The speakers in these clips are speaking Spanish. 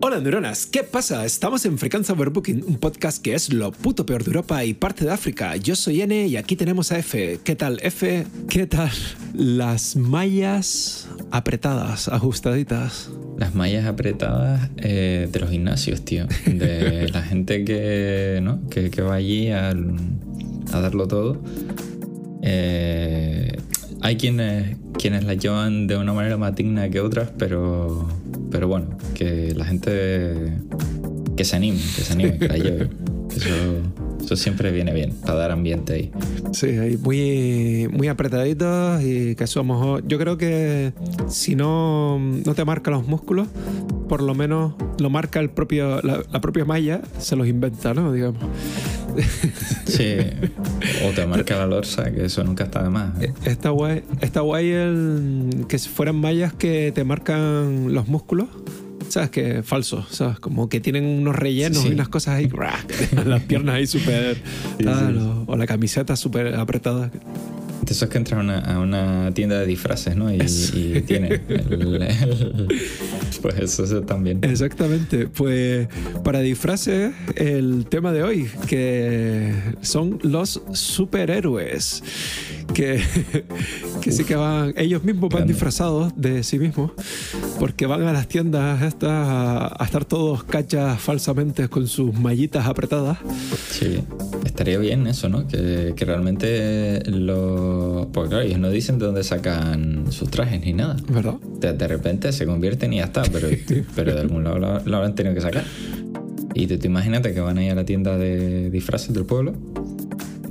Hola neuronas, ¿qué pasa? Estamos en Frecuencia Overbooking, un podcast que es lo puto peor de Europa y parte de África. Yo soy N y aquí tenemos a F. ¿Qué tal, F? ¿Qué tal? Las mallas apretadas, ajustaditas. Las mallas apretadas eh, de los gimnasios, tío. De la gente que, ¿no? que, que va allí a, a darlo todo. Eh, hay quienes, quienes la llevan de una manera más digna que otras, pero, pero bueno, que la gente que se anime, que se anime, que la lleve. Eso, eso siempre viene bien, para dar ambiente ahí. Sí, ahí muy, muy apretaditos y que somos... Yo creo que si no, no te marca los músculos, por lo menos lo marca el propio, la, la propia malla, se los inventa, ¿no? Digamos. Sí, o te marca la lorsa, que eso nunca está de más. ¿eh? Está guay, está guay el que fueran mallas que te marcan los músculos. ¿Sabes? Que falsos, ¿sabes? Como que tienen unos rellenos Sí. y unas cosas ahí. las piernas ahí súper. o la camiseta súper apretada. De esos que entran a una, a una tienda de disfraces, ¿no? Y, y tiene el- el- pues eso, eso también. Exactamente. Pues para disfraces, el tema de hoy, que son los superhéroes. Que, que sí que van, ellos mismos van disfrazados de sí mismos, porque van a las tiendas estas a, a estar todos cachas falsamente con sus mallitas apretadas. Sí, estaría bien eso, ¿no? Que, que realmente lo... Porque claro, ellos no dicen de dónde sacan sus trajes ni nada. ¿Verdad? De, de repente se convierten y ya está, pero, pero de algún lado lo, lo habrán tenido que sacar. Y tú, tú imagínate que van a ir a la tienda de disfraces del pueblo,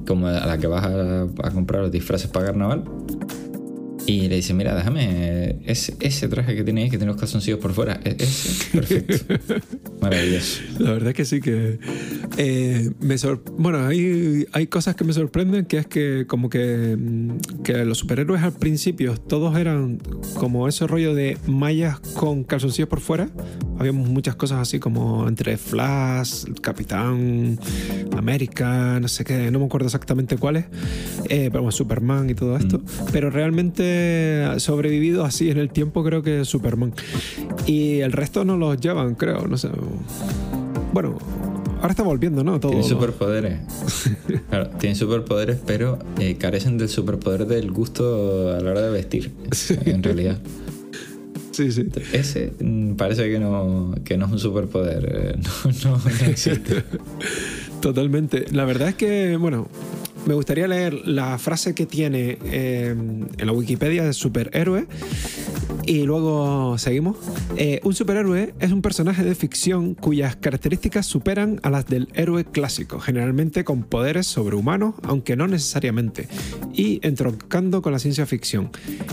como a la que vas a, a comprar los disfraces para carnaval, y le dicen, mira, déjame ese, ese traje que tenéis, que tiene los calzoncillos por fuera, e- ese, perfecto. Maravilloso. La verdad que sí que eh, me sor- bueno hay, hay cosas que me sorprenden que es que como que, mm, que los superhéroes al principio todos eran como ese rollo de mallas con calzoncillos por fuera había muchas cosas así como entre Flash Capitán América no sé qué no me acuerdo exactamente cuáles eh, pero bueno, Superman y todo esto pero realmente sobrevivido así en el tiempo creo que Superman y el resto no los llevan creo no sé bueno, ahora está volviendo, ¿no? Todo. Tienen superpoderes. Claro, tienen superpoderes, pero eh, carecen del superpoder del gusto a la hora de vestir. En realidad. Sí, sí. Ese mm, parece que no, que no es un superpoder. eh, No, no, no existe. Totalmente. La verdad es que, bueno, me gustaría leer la frase que tiene eh, en la Wikipedia de superhéroe y luego seguimos. Eh, un superhéroe es un personaje de ficción cuyas características superan a las del héroe clásico, generalmente con poderes sobrehumanos, aunque no necesariamente, y entroncando con la ciencia ficción.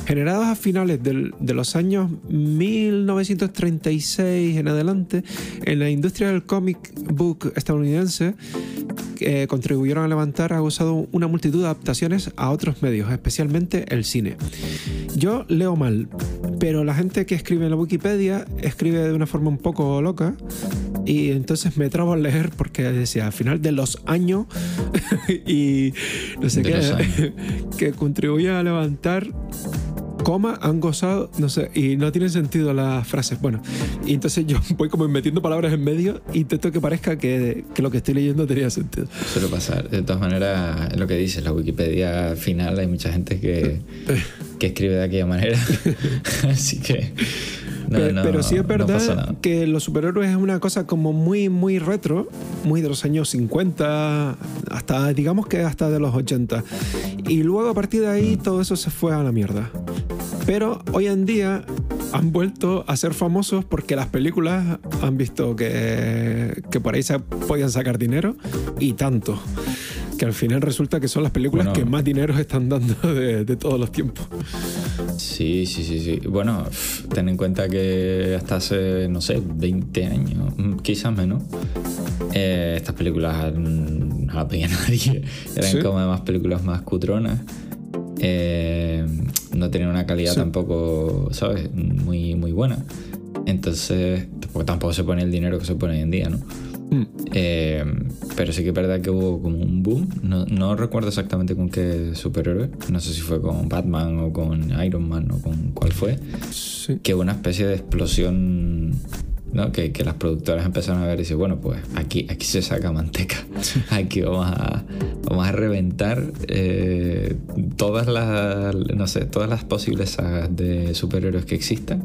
Generados a finales del- de los años 1936 en adelante, en la industria del comic book estadounidense, que contribuyeron a levantar ha usado una multitud de adaptaciones a otros medios, especialmente el cine. Yo leo mal, pero la gente que escribe en la Wikipedia escribe de una forma un poco loca y entonces me trabo al leer porque decía al final de los años y no sé De qué, que contribuye a levantar coma, han gozado, no sé, y no tienen sentido las frases. Bueno, y entonces yo voy como metiendo palabras en medio y intento que parezca que, que lo que estoy leyendo tenía sentido. Suele pasar. De todas maneras, es lo que dices, la Wikipedia final hay mucha gente que, que escribe de aquella manera. Así que. No, Pe- no, pero sí es no verdad nada. que los superhéroes es una cosa como muy, muy retro, muy de los años 50, hasta, digamos que hasta de los 80. Y luego a partir de ahí todo eso se fue a la mierda. Pero hoy en día han vuelto a ser famosos porque las películas han visto que, que por ahí se podían sacar dinero y tanto. Que al final resulta que son las películas Bueno. que más dinero están dando de, de todos los tiempos. Sí, sí, sí, sí. Bueno, ten en cuenta que hasta hace, no sé, 20 años, mm, quizás menos, eh, estas películas no las veía nadie. Eran Sí. como además películas más cutronas. Eh, no tenían una calidad Sí. tampoco, ¿sabes? Muy, muy buena. Entonces, tampoco, tampoco se pone el dinero que se pone hoy en día, ¿no? Mm. Eh, pero sí que es verdad que hubo como un boom. No, no recuerdo exactamente con qué superhéroe. No sé si fue con Batman o con Iron Man o con cuál fue. Sí. Que hubo una especie de explosión ¿no? que, que las productoras empezaron a ver y dicen, bueno, pues aquí, aquí se saca manteca. Aquí vamos a, vamos a reventar eh, todas las, no sé, todas las posibles sagas de superhéroes que existan.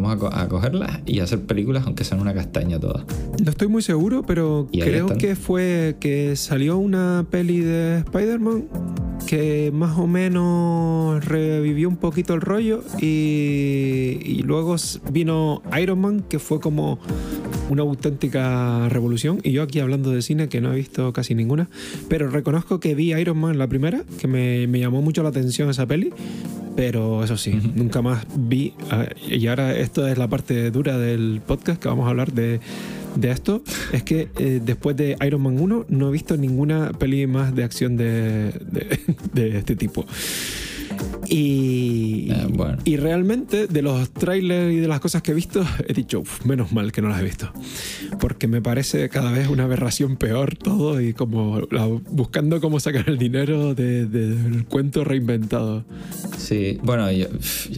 Vamos a, co- a cogerlas y hacer películas aunque sean una castaña todas. No estoy muy seguro, pero creo están. que fue que salió una peli de Spider-Man que más o menos revivió un poquito el rollo y, y luego vino Iron Man que fue como una auténtica revolución y yo aquí hablando de cine que no he visto casi ninguna pero reconozco que vi Iron Man la primera que me, me llamó mucho la atención esa peli pero eso sí, nunca más vi. ah, Y ahora esto es la parte dura del podcast que vamos a hablar de, de esto. Es que eh, después de Iron Man 1 no he visto ninguna peli más de acción de, de- de este tipo. Y, Eh, bueno. y realmente de los trailers y de las cosas que he visto, he dicho, "Uf, menos mal que no las he visto. Porque me parece cada vez una aberración peor todo y como la- buscando cómo sacar el dinero de- de- del cuento reinventado. Sí, bueno, yo-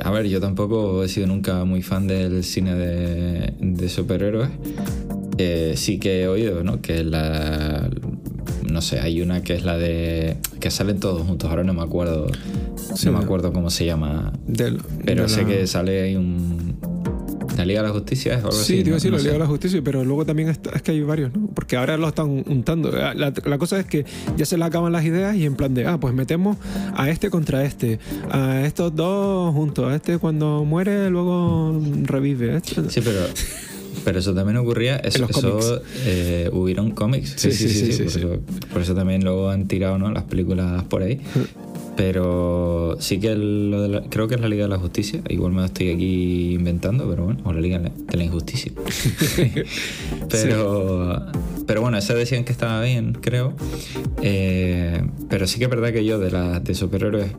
a ver, yo tampoco he sido nunca muy fan del cine de, de superhéroes. Eh, sí que he oído, ¿no? Que la. No sé, hay una que es la de. que salen todos juntos, ahora no me acuerdo. Sí. no me acuerdo cómo se llama. Del- Pero de sé la- que sale ahí un. La Liga de la Justicia es algo Sí, así. te iba a ¿no? decir No la Liga de la Justicia, pero luego también está- es que hay varios, ¿no? Porque ahora lo están untando. La, la cosa es que ya se le acaban las ideas y en plan de, ah, pues metemos a este contra este, a estos dos juntos, a este cuando muere luego revive. este- Sí, pero. Pero eso también ocurría. Eso, eso, eh, hubieron cómics. Sí, sí, sí, sí, por, sí. Eso, por eso también luego han tirado ¿no? las películas por ahí. Pero sí que lo de la- creo que es la Liga de la Justicia. Igual me lo estoy aquí inventando, pero bueno, o la Liga de la Injusticia. pero, pero bueno, esa decían que estaba bien, creo. Eh, pero sí que es verdad que yo de las de superhéroes,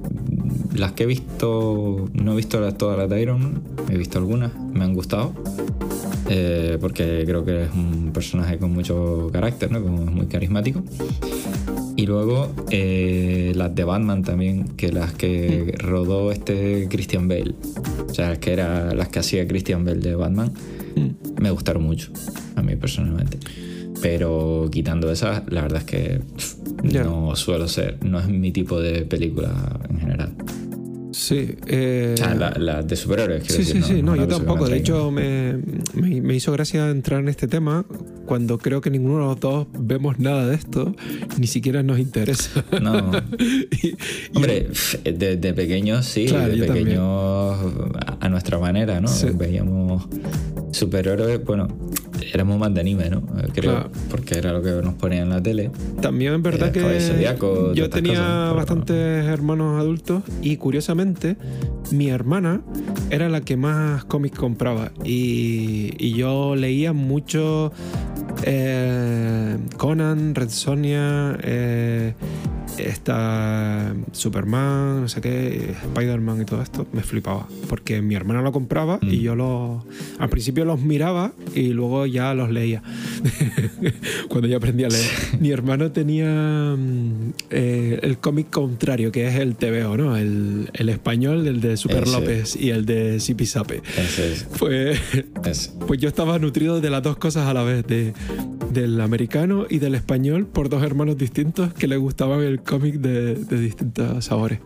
las que he visto, no he visto todas las de Iron Man, he visto algunas, me han gustado. Eh, porque creo que es un personaje con mucho carácter, ¿no? Como es muy carismático. Y luego eh, las de Batman también, que las que rodó este Christian Bale. O sea, que era las que hacía Christian Bale de Batman, Mm. me gustaron mucho, a mí personalmente. Pero quitando esas, la verdad es que pff, no suelo ser, no es mi tipo de película en general. Sí. eh, O sea, la- de superhéroes, quiero Sí, decir. sí, sí, no, yo tampoco. De hecho, me, me- me hizo gracia entrar en este tema cuando creo que ninguno de los dos vemos nada de esto, ni siquiera nos interesa. No. Y- Hombre, de, de pequeños sí, Claro, de pequeños a, a nuestra manera, ¿no? Sí. Veíamos superhéroes, bueno, éramos más de anime, ¿no? Creo, Claro. porque era lo que nos ponían en la tele. También es verdad Eh, que yo tenía cosas, pero- bastantes hermanos adultos y curiosamente mi hermana era la que más cómics compraba y, y yo leía mucho eh, Conan, Red Sonia, eh, esta Superman, no sé qué, Spider-Man y todo esto, me flipaba porque mi hermana lo compraba y Mm. yo lo al principio los miraba y luego ya los leía cuando ya aprendí a leer. Mi hermano tenía mm, eh, el cómic contrario, que es el TVO, ¿no? El, el español, el de Super Ese. López y el de Zipizape. Entonces, Pues, es, pues yo estaba nutrido de las dos cosas a la vez, de, del americano y del español, por dos hermanos distintos que le gustaban el cómic de, de distintos sabores.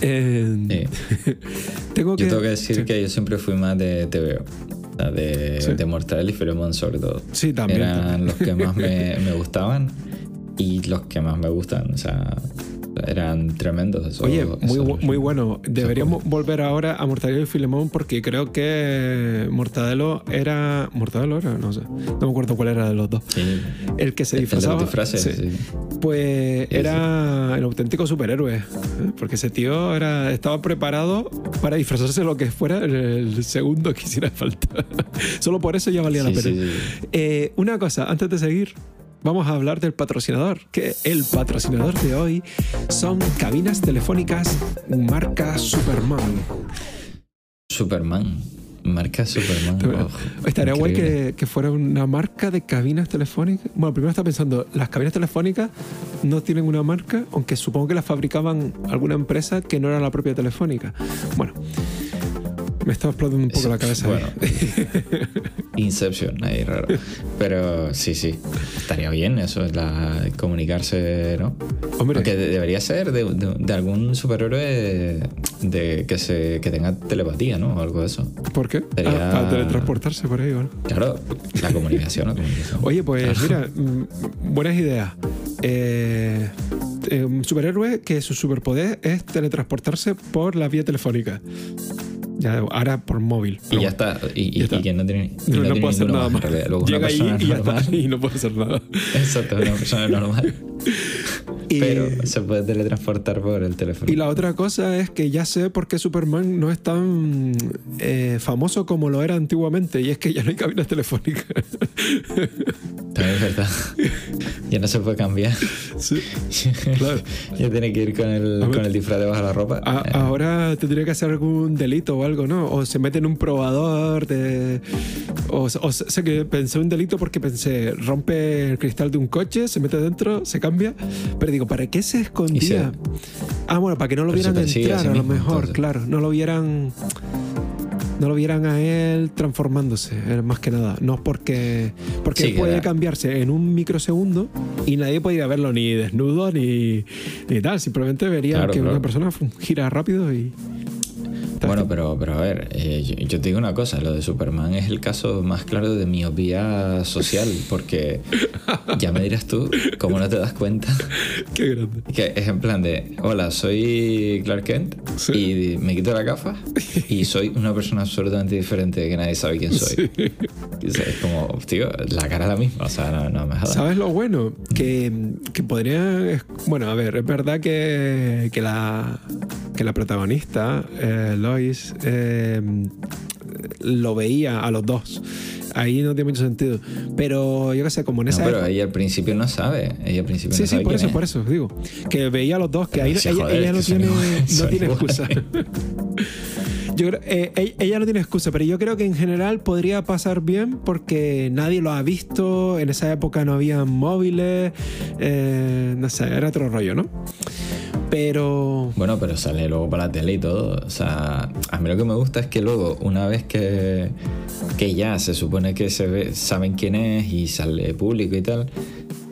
Eh, sí. tengo que, Yo tengo que decir sí. que yo siempre fui más de TVO. De, Sí. de Mortadelo y Filemón sobre todo. Sí, también. Eran también. los que más me, me gustaban y los que más me gustan. O sea, eran tremendos. esos- Oye, muy, esos- muy bueno. Deberíamos volver ahora a Mortadelo y Filemón porque creo que Mortadelo era. ¿Mortadelo era? No sé. No me acuerdo cuál era de los dos. Sí. El que se disfrazaba. disfraces, sí. sí. Pues era el auténtico superhéroe. ¿eh? Porque ese tío era, estaba preparado para disfrazarse lo que fuera el, segundo que hiciera falta. Solo por eso ya valía la pena. Eh, una cosa, antes de seguir, vamos a hablar del patrocinador. Que el patrocinador de hoy son cabinas telefónicas marca Superman. Superman. Marca Superman. Oh, Estaría guay que, que fuera una marca de cabinas telefónicas. Bueno, primero está pensando, las cabinas telefónicas no tienen una marca, aunque supongo que las fabricaban alguna empresa que no era la propia telefónica. Bueno, Me está explotando un poco la cabeza. Bueno, Inception, ahí raro. Pero sí, sí. Estaría bien eso, es la, comunicarse, ¿no? Hombre. Porque de- debería ser de, de- de algún superhéroe de, que, se, que tenga telepatía, ¿no? O algo de eso. ¿Por qué? Sería- Ah, para teletransportarse por ahí, ¿vale? Claro, la comunicación, la comunicación. Oye, pues mira, mm, buenas ideas. Eh, eh, un superhéroe que su superpoder es teletransportarse por la vía telefónica. Ya, ahora por móvil. Y ya está. Y, y- Ya está. y que no tiene, y No, no no tiene puedo hacer nada más. Luego Llega ahí y ya normal. está. Y no puedo hacer nada. Exacto, una persona normal. Y- Pero se puede teletransportar por el teléfono. Y la otra cosa es que ya sé por qué Superman no es tan eh, famoso como lo era antiguamente, y es que ya no hay cabinas telefónicas. También es verdad. ya no se puede cambiar. Sí, claro. ya tiene que ir con el, ver. con el disfraz debajo de la ropa. A- Eh, ahora tendría que hacer algún delito o algo, ¿no? O se mete en un probador de... O, o sé que pensé un delito porque pensé, rompe el cristal de un coche, se mete dentro, se cambia. Pero digo, ¿para qué se escondía? Ah, bueno, para que no lo Pero vieran a entrar, sí a lo mismo, mejor, entonces. claro. No lo vieran... No lo vieran a él transformándose, eh, más que nada. No porque... Porque Sí, él puede era- cambiarse en un microsegundo y nadie podría verlo ni desnudo ni, ni tal. Simplemente vería Claro, que claro. una persona gira rápido y... Bueno, pero, pero a ver, eh, yo, yo te digo una cosa, lo de Superman es el caso más claro de miopía social, porque ya me dirás tú, ¿cómo no te das cuenta? Qué grande. Que es en plan de, hola, soy Clark Kent Sí. y me quito la gafa y soy una persona absolutamente diferente que nadie sabe quién soy. Y Es como, tío, la cara es la misma, o sea, no, no me jodas. ¿Sabes lo bueno? Que, que podría... Bueno, a ver, es verdad que, que, la, que la protagonista, eh, Lois, eh, lo veía a los dos. Ahí no tiene mucho sentido. Pero yo qué sé, como en No, esa pero época- ella al principio no sabe, ella al principio Sí, no sí, sabe por eso, es. por eso, digo. Que veía a los dos, que ahí ella, joder, ella no tiene, no tiene excusa. Yo creo, eh, ella- ella no tiene excusa, pero yo creo que en general podría pasar bien porque nadie lo ha visto. En esa época no había móviles. eh, no sé, era otro rollo, ¿no? Pero. Bueno, pero sale luego para la tele y todo. O sea, a mí lo que me gusta es que luego, una vez que, que ya se supone que se ve, saben quién es y sale público y tal,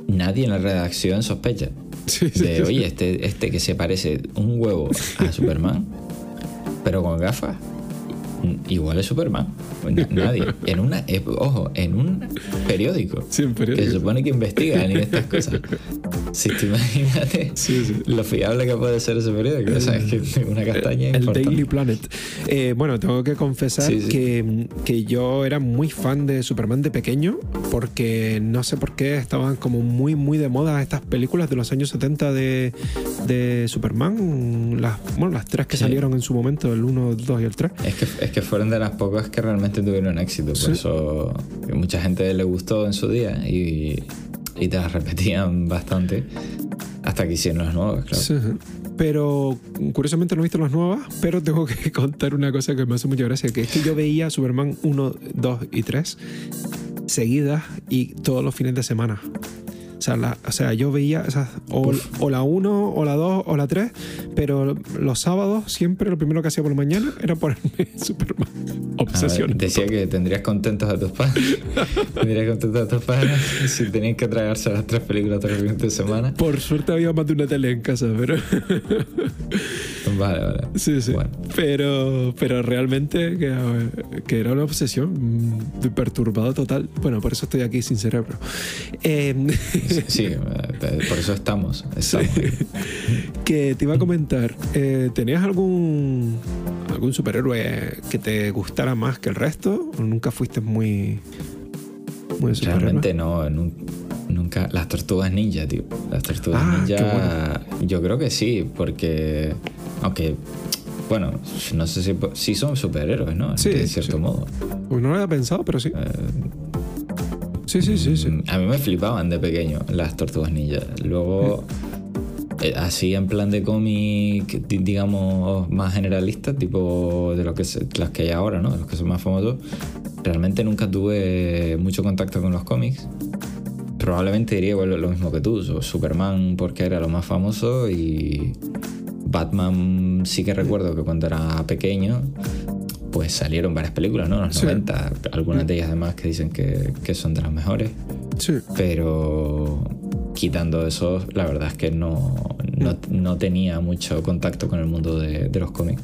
nadie en la redacción sospecha. Sí, sí, De, sí. oye, este, este que se parece un huevo a Superman, pero con gafas, igual es Superman. Na- Nadie. En una, eh, ojo, en un periódico. Sí, en Que se periódico. supone que investigan y estas cosas. Si te imagínate Sí, sí. lo fiable que puede ser ese periódico. O sea, es que una castaña El importante. Daily Planet. Eh, bueno, tengo que confesar Sí. Que, que yo era muy fan de Superman de pequeño, porque no sé por qué estaban como muy, muy de moda estas películas de los años 70 de, de Superman. Las, bueno, las tres que salieron en su momento, el 1, el 2 y el 3. Es que, es que fueron de las pocas que realmente tuvieron éxito. Por Sí. eso que mucha gente le gustó en su día y, y te las repetían bastante hasta que hicieron las nuevas, claro. Sí. Pero curiosamente no he visto las nuevas, pero tengo que contar una cosa que me hace mucha gracia, que es que yo veía Superman 1, 2 y 3 seguidas y todos los fines de semana. O sea, la- o sea yo veía esas, o, o la 1, o la 2, o la 3, pero los sábados siempre lo primero que hacía por la mañana era ponerme Superman. Obsesión. ver, decía que tendrías contentos a tus padres. tendrías contentos a tus padres si tenían que tragarse las tres películas tres fines de semana. Por suerte había más de una tele en casa, pero... Vale, vale. Sí, sí. Bueno. Pero, pero realmente que, que era una obsesión mm, de perturbado total. Bueno, por eso estoy aquí sin cerebro. Eh, Sí, eh, por eso estamos. estamos ahí. que te iba a comentar, eh, ¿tenías algún, algún superhéroe que te gustara más que el resto? ¿O nunca fuiste muy, muy superhéroe? Realmente no, nun- nunca. Las tortugas ninja, tío. Las tortugas Ah, qué ninja. Yo creo que sí, porque. Aunque. Bueno, no sé si, si son superhéroes, ¿no? Sí, de cierto sí. modo. Pues no lo había pensado, pero sí. Eh, Sí, sí, sí, sí. A mí me flipaban de pequeño las tortugas ninja. Luego, eh, así en plan de cómic, di- digamos, más generalista, tipo de los que, se- las que hay ahora, ¿no? Los que son más famosos. Realmente nunca tuve mucho contacto con los cómics. Probablemente diría igual lo mismo que tú. Superman porque era lo más famoso y Batman sí que recuerdo que cuando era pequeño pues salieron varias películas, ¿no? En los 90, algunas de ellas además que dicen que, que son de las mejores. Sí. Pero quitando eso, la verdad es que no, no, no tenía mucho contacto con el mundo de, de los cómics.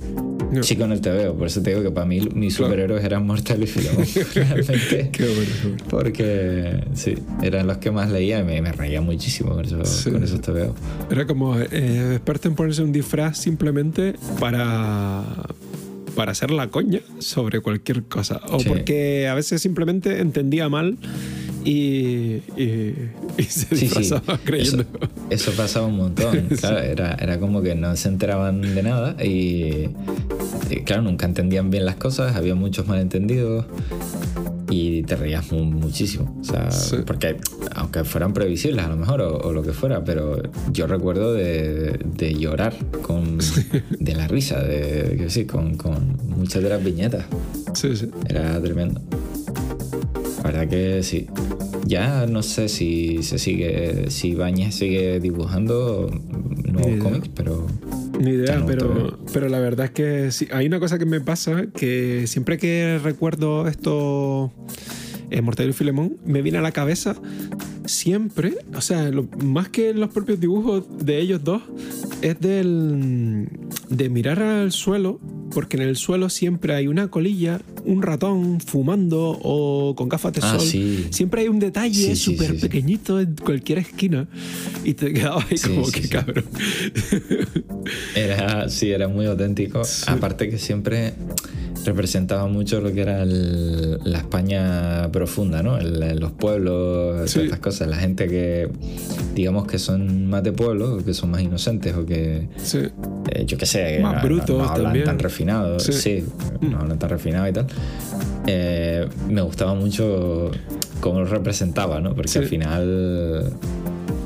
No. Sí, con el TVO, por eso te digo que para mí mis Claro. superhéroes eran Mortal y Filemón, realmente. Qué bueno, qué bueno. Porque sí, eran los que más leía y me, me reía muchísimo con, esos, Sí. con esos TVO. Era como eh, experto en ponerse un disfraz simplemente para para hacer la coña sobre cualquier cosa o Sí. porque a veces simplemente entendía mal y, y, y se Sí, sí. disfrazaba creyendo Eso, eso pasaba un montón. Claro, era, era como que no se enteraban de nada y, y, claro, nunca entendían bien las cosas, había muchos malentendidos y te reías mu- muchísimo. O sea, Sí. porque aunque fueran previsibles a lo mejor o, o lo que fuera, pero yo recuerdo de, de llorar con, de la risa, de que sí, con, con muchas de las viñetas. sí, sí. Era tremendo. La verdad que sí. Ya no sé si se sigue, si Bañez sigue dibujando nuevos cómics, pero Ni idea, no, pero, pero la verdad es que sí, hay una cosa que me pasa que siempre que recuerdo esto, eh, Mortadelo y Filemón, me viene a la cabeza siempre, o sea, lo- más que los propios dibujos de ellos dos, es del de mirar al suelo, porque en el suelo siempre hay una colilla, un ratón fumando o con gafas de Ah, sol. sí. Siempre hay un detalle súper sí, sí. pequeñito en cualquier esquina y te quedabas ahí como que cabrón. era, sí, era muy auténtico. Aparte que siempre representaba mucho lo que era el- la España profunda, ¿no? El- los pueblos, Sí. todas estas cosas. La gente que, digamos que son más de pueblo, o que son más inocentes, o que, Sí. eh, yo qué sé, Más no- no- brutos no, hablan también. tan refinados, Sí. sí, no hablan tan refinado y tal. Eh, me gustaba mucho cómo lo representaba, ¿no? Porque al final,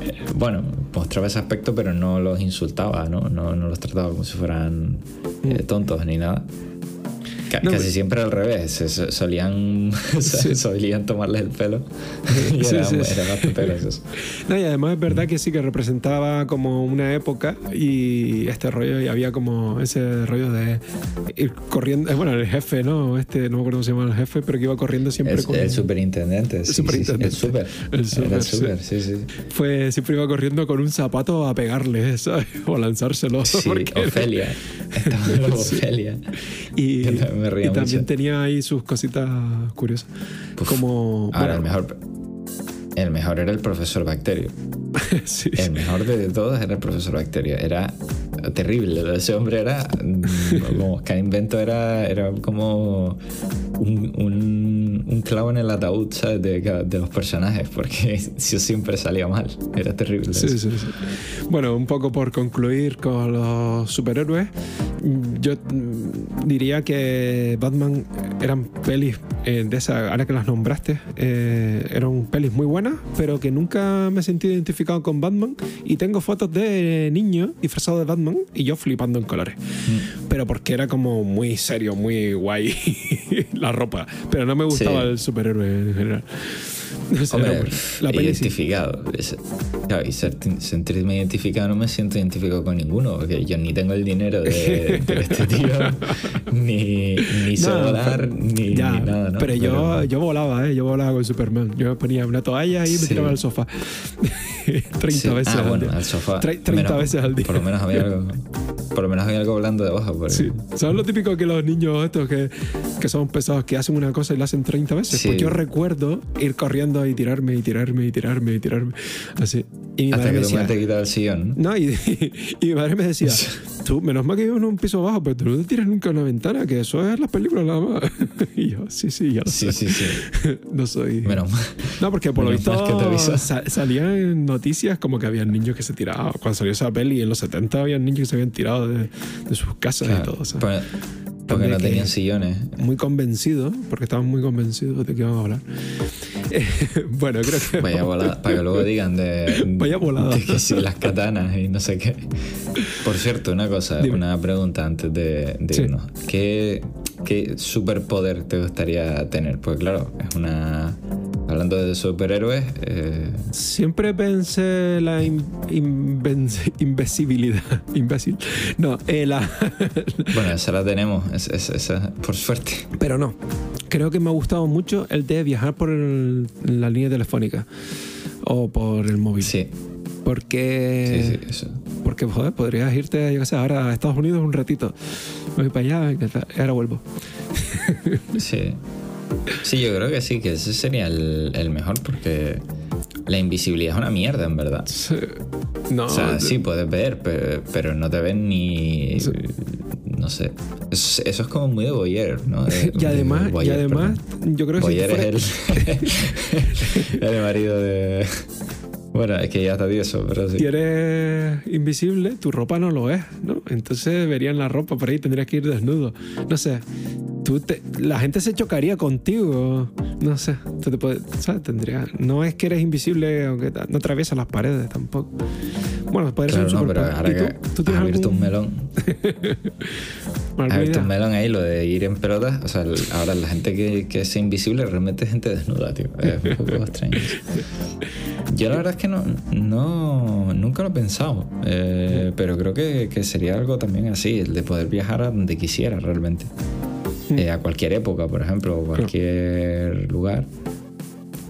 eh, bueno, mostraba ese aspecto, pero no los insultaba, ¿no? No, no los trataba como si fueran eh, tontos ni nada. Ca- No, casi pero- siempre al revés, solían, Sí. solían tomarles el pelo y Sí, era, sí, sí. era bastante. No, y además es verdad que sí que representaba como una época y este rollo, y había como ese rollo de ir corriendo, bueno, el jefe, ¿no? Este, no me acuerdo cómo se llama el jefe, pero que iba corriendo siempre El, con... el superintendente, sí, superintendente. el super, El super, el super, sí, sí. Fue, siempre iba corriendo con un zapato a pegarle, ¿sabes? O lanzárselo. Sí, porque- Ofelia. Estaba Ofelia. Y, me y también tenía ahí sus cositas curiosas. Como... Ahora, el mejor, el mejor era el profesor Bacterio. sí, El mejor de todos era el profesor Bacterio. Era terrible. Ese hombre era. mm, Como cada invento era, era como un, un, un clavo en el ataúd ¿sabes? De, los personajes, porque yo siempre salía mal. Era terrible. Sí, sí, sí. Bueno, un poco por concluir con los superhéroes, yo diría que Batman eran pelis eh, de esa, ahora que las nombraste, eh, eran pelis muy buenas, pero que nunca me sentí identificado con Batman y tengo fotos de niño disfrazado de Batman y yo flipando en colores. Mm. Pero porque era como muy serio, muy guay la ropa, pero no me gustaba Sí. el superhéroe en general. Hombre, la identificado. Claro, y ser- sentirme identificado no me siento identificado con ninguno, porque yo ni tengo el dinero de, de este tío, ni, ni sé No, volar, pero- ni, ya, ni nada, ¿no? Pero yo, yo volaba, ¿eh? Yo volaba con Superman. Yo me ponía una toalla y me Sí. tiraba al sofá. 30 Sí. veces ah, al bueno, día. al sofá. Tre- 30 Menos- veces al día. Por lo menos había algo, por lo menos había algo blando debajo. porque- Sí. ¿Sabes lo típico que los niños estos que, que son pesados, que hacen una cosa y la hacen 30 veces? Sí. Pues yo recuerdo ir corriendo y tirarme y tirarme y tirarme y tirarme. Así. Y mi Hasta madre que me decía, te el sillón. ¿no? no, y, y mi madre me decía, tú, menos mal que vivo en un piso bajo, pero tú no te tiras nunca a una ventana, que eso es las películas nada más. Y yo, sí, sí, ya lo Sí, sé. sí, sí. No soy... Menos mal. No, porque por lo visto avisó. sa- salían noticias como que había niños que se tiraban. Cuando salió esa peli en los 70 había niños que se habían tirado de, de sus casas y Claro, todo. ¿sabes? porque- porque no tenían sillones. Muy convencidos, porque estaban muy convencidos de que iban a hablar. Eh, bueno, creo que... Vaya volada, para que luego digan de, Vaya volada. de que sí, las katanas y no sé qué. Por cierto, una cosa, Dime. una pregunta antes de, de Sí. irnos. ¿Qué, ¿Qué superpoder te gustaría tener? Pues claro, es una. Hablando de superhéroes. eh, Siempre pensé la in- invisibilidad. Imbécil. No, eh, la. bueno, esa la tenemos, es- es- esa, por suerte. Pero no. Creo que me ha gustado mucho el de viajar por el- la línea telefónica o por el móvil. Sí, Porque. sí, sí, eso. Porque, joder, podrías irte, yo qué sé, ahora a Estados Unidos un ratito. Voy para allá y ahora vuelvo. Sí. Sí, yo creo que sí, que ese sería el, el mejor porque la invisibilidad es una mierda, en verdad. No, O sea, sí puedes ver, pero, pero no te ven ni. Sí. No sé. Eso, eso es como muy de Boyer, ¿no? De- y además, de y además perdón. yo creo que si Boyer fuera- es el, el marido de. Bueno, es que ya está tieso, pero sí. si eres invisible, tu ropa no lo es, ¿no? Entonces verían la ropa por ahí, tendrías que ir desnudo. No sé. Tú te- la gente se chocaría contigo. No sé. Tú te puedes, ¿sabes? Tendría, no es que eres invisible aunque no atraviesas las paredes tampoco. Bueno, puede ser Claro, un no, pero ahora ¿Y que tú, tú tienes has abierto algún- un melón. Has abierto un melón ahí, lo de ir en pelotas. O sea, el- ahora la gente que, que es invisible realmente es gente desnuda, tío. Es un poco extraño. Yo la verdad es que no, no nunca lo he pensado. eh, pero creo que, que sería algo también así, el de poder viajar a donde quisiera realmente. Eh, a cualquier época, por ejemplo, o cualquier lugar.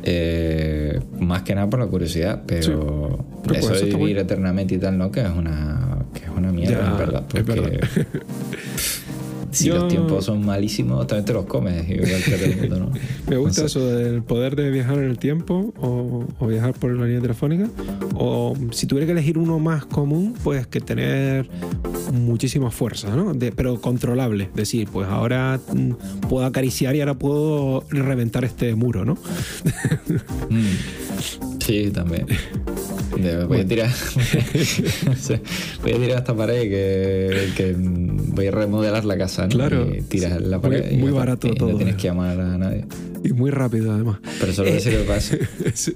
Eh, más que nada por la curiosidad, pero Pero eso de vivir eternamente y tal, ¿no? Que es una, que es una mierda, Ya, en verdad. es Porque verdad. si Yo- los tiempos son malísimos, también te los comes, igual que todo el mundo, ¿no? Me gusta eso del poder de viajar en el tiempo o, o viajar por la línea telefónica. O si tuviera que elegir uno más común, pues que tener muchísima fuerza, ¿no? De- pero controlable. Decir, pues ahora mm, puedo acariciar y ahora puedo reventar este muro, ¿no? Mm. Sí, también. Voy, a tirar, voy a tirar esta pared que, que voy a remodelar la casa, ¿no? Claro. Y tiras la Muy- pared. y muy barato Y todo, No tienes eh. que llamar a nadie. Y muy rápido, además. Pero solo Eh, te sirve para eso. Sí.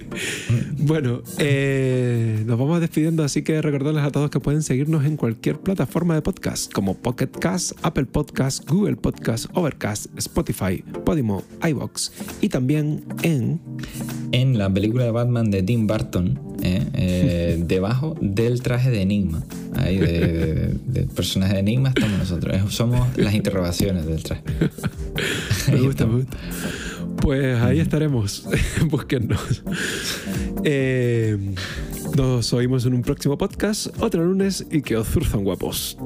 Bueno, eh, nos vamos despidiendo, así que recordarles a todos que pueden seguirnos en cualquier plataforma de podcast, como Pocket Cast, Apple Podcast, Google Podcast, Overcast, Spotify, Podimo, iBox y también en En la película de Batman de Tim Burton, ¿eh? Eh, debajo del traje de Enigma, ahí de, de- del personaje de Enigma estamos nosotros. Eh, Somos las interrogaciones del traje. Me gusta, me gusta. Pues ahí estaremos. Búsquennos. Eh, nos oímos en un próximo podcast, otro lunes y que os zurzan guapos.